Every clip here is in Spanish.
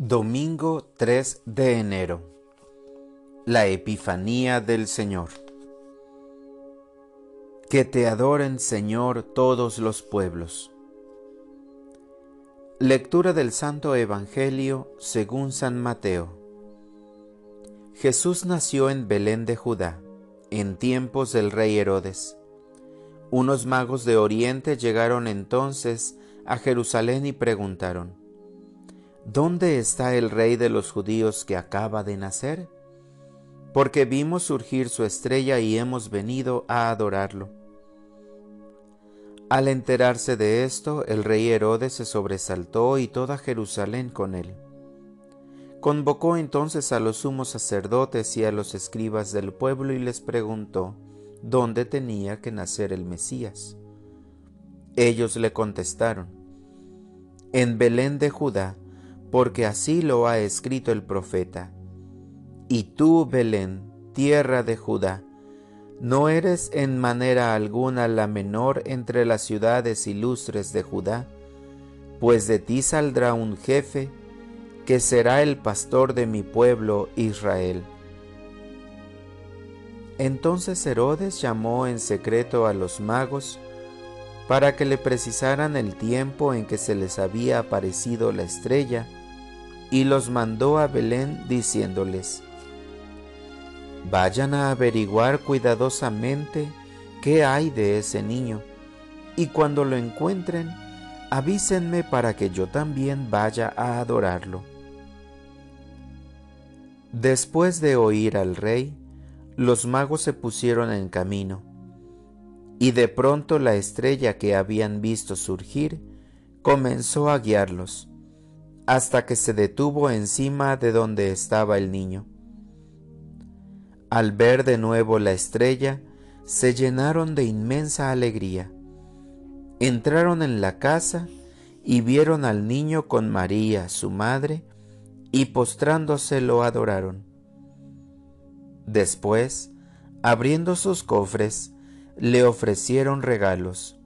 Domingo 3 de enero. La Epifanía del Señor. Que te adoren, Señor, todos los pueblos. Lectura del Santo Evangelio según San Mateo. Jesús nació en Belén de Judá, en tiempos del rey Herodes. Unos magos de Oriente llegaron entonces a Jerusalén y preguntaron, ¿Dónde está el rey de los judíos que acaba de nacer? Porque vimos surgir su estrella y hemos venido a adorarlo. Al enterarse de esto, el rey Herodes se sobresaltó y toda Jerusalén con él. Convocó entonces a los sumos sacerdotes y a los escribas del pueblo y les preguntó dónde tenía que nacer el Mesías. Ellos le contestaron, en Belén de Judá, porque así lo ha escrito el profeta. Y tú, Belén, tierra de Judá, no eres en manera alguna la menor entre las ciudades ilustres de Judá, pues de ti saldrá un jefe que será el pastor de mi pueblo Israel. Entonces Herodes llamó en secreto a los magos para que le precisaran el tiempo en que se les había aparecido la estrella, y los mandó a Belén diciéndoles, Vayan a averiguar cuidadosamente qué hay de ese niño, y cuando lo encuentren, avísenme para que yo también vaya a adorarlo. Después de oír al rey, los magos se pusieron en camino, y de pronto la estrella que habían visto surgir comenzó a guiarlos hasta que se detuvo encima de donde estaba el niño. Al ver de nuevo la estrella, se llenaron de inmensa alegría. Entraron en la casa y vieron al niño con María, su madre, y postrándose lo adoraron. Después, abriendo sus cofres, le ofrecieron regalos,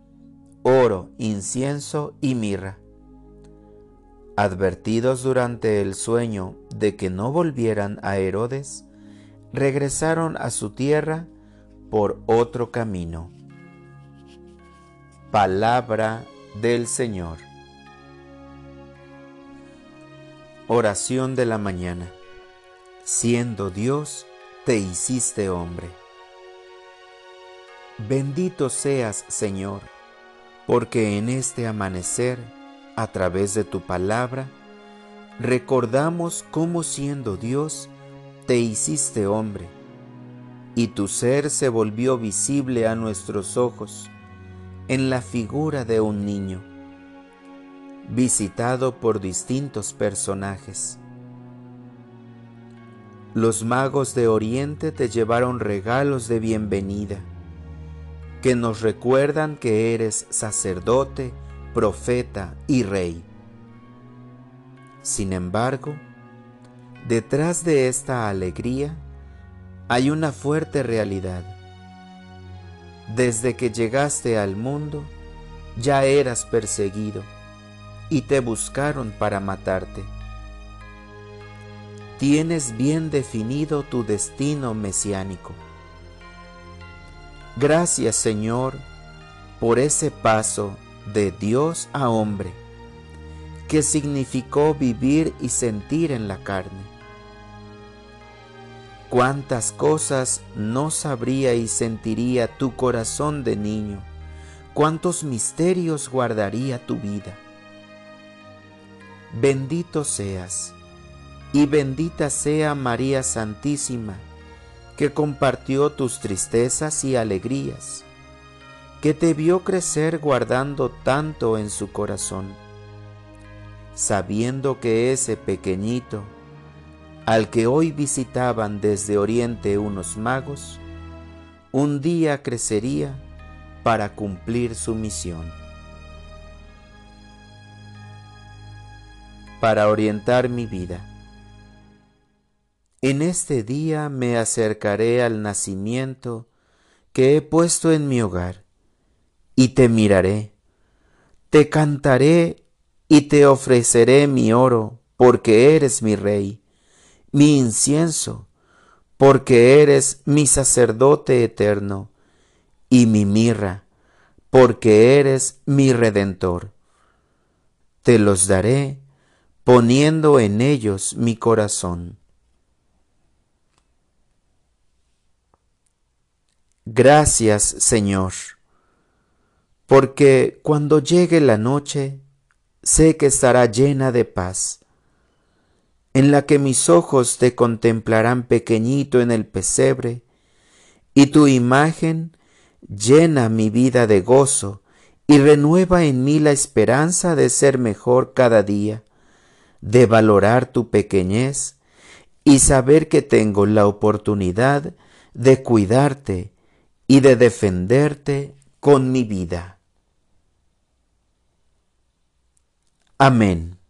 oro, incienso y mirra. Advertidos durante el sueño de que no volvieran a Herodes, regresaron a su tierra por otro camino. Palabra del Señor. Oración de la mañana. Siendo Dios, te hiciste hombre. Bendito seas, Señor, porque en este amanecer a través de tu palabra, recordamos cómo siendo Dios, te hiciste hombre, y tu ser se volvió visible a nuestros ojos en la figura de un niño, visitado por distintos personajes. Los magos de Oriente te llevaron regalos de bienvenida, que nos recuerdan que eres sacerdote, profeta y rey. Sin embargo, detrás de esta alegría hay una fuerte realidad. Desde que llegaste al mundo, ya eras perseguido y te buscaron para matarte. Tienes bien definido tu destino mesiánico. Gracias Señor por ese paso de Dios a hombre, que significó vivir y sentir en la carne. Cuántas cosas no sabría y sentiría tu corazón de niño, cuántos misterios guardaría tu vida. Bendito seas, y bendita sea María Santísima, que compartió tus tristezas y alegrías que te vio crecer guardando tanto en su corazón, sabiendo que ese pequeñito, al que hoy visitaban desde Oriente unos magos, un día crecería para cumplir su misión. Para orientar mi vida. En este día me acercaré al nacimiento que he puesto en mi hogar y te miraré, te cantaré y te ofreceré mi oro porque eres mi rey, mi incienso, porque eres mi sacerdote eterno, y mi mirra, porque eres mi redentor. Te los daré, poniendo en ellos mi corazón. Gracias, Señor, porque cuando llegue la noche, sé que estará llena de paz, en la que mis ojos te contemplarán pequeñito en el pesebre, y tu imagen llena mi vida de gozo y renueva en mí la esperanza de ser mejor cada día, de valorar tu pequeñez y saber que tengo la oportunidad de cuidarte y de defenderte con mi vida. Amén.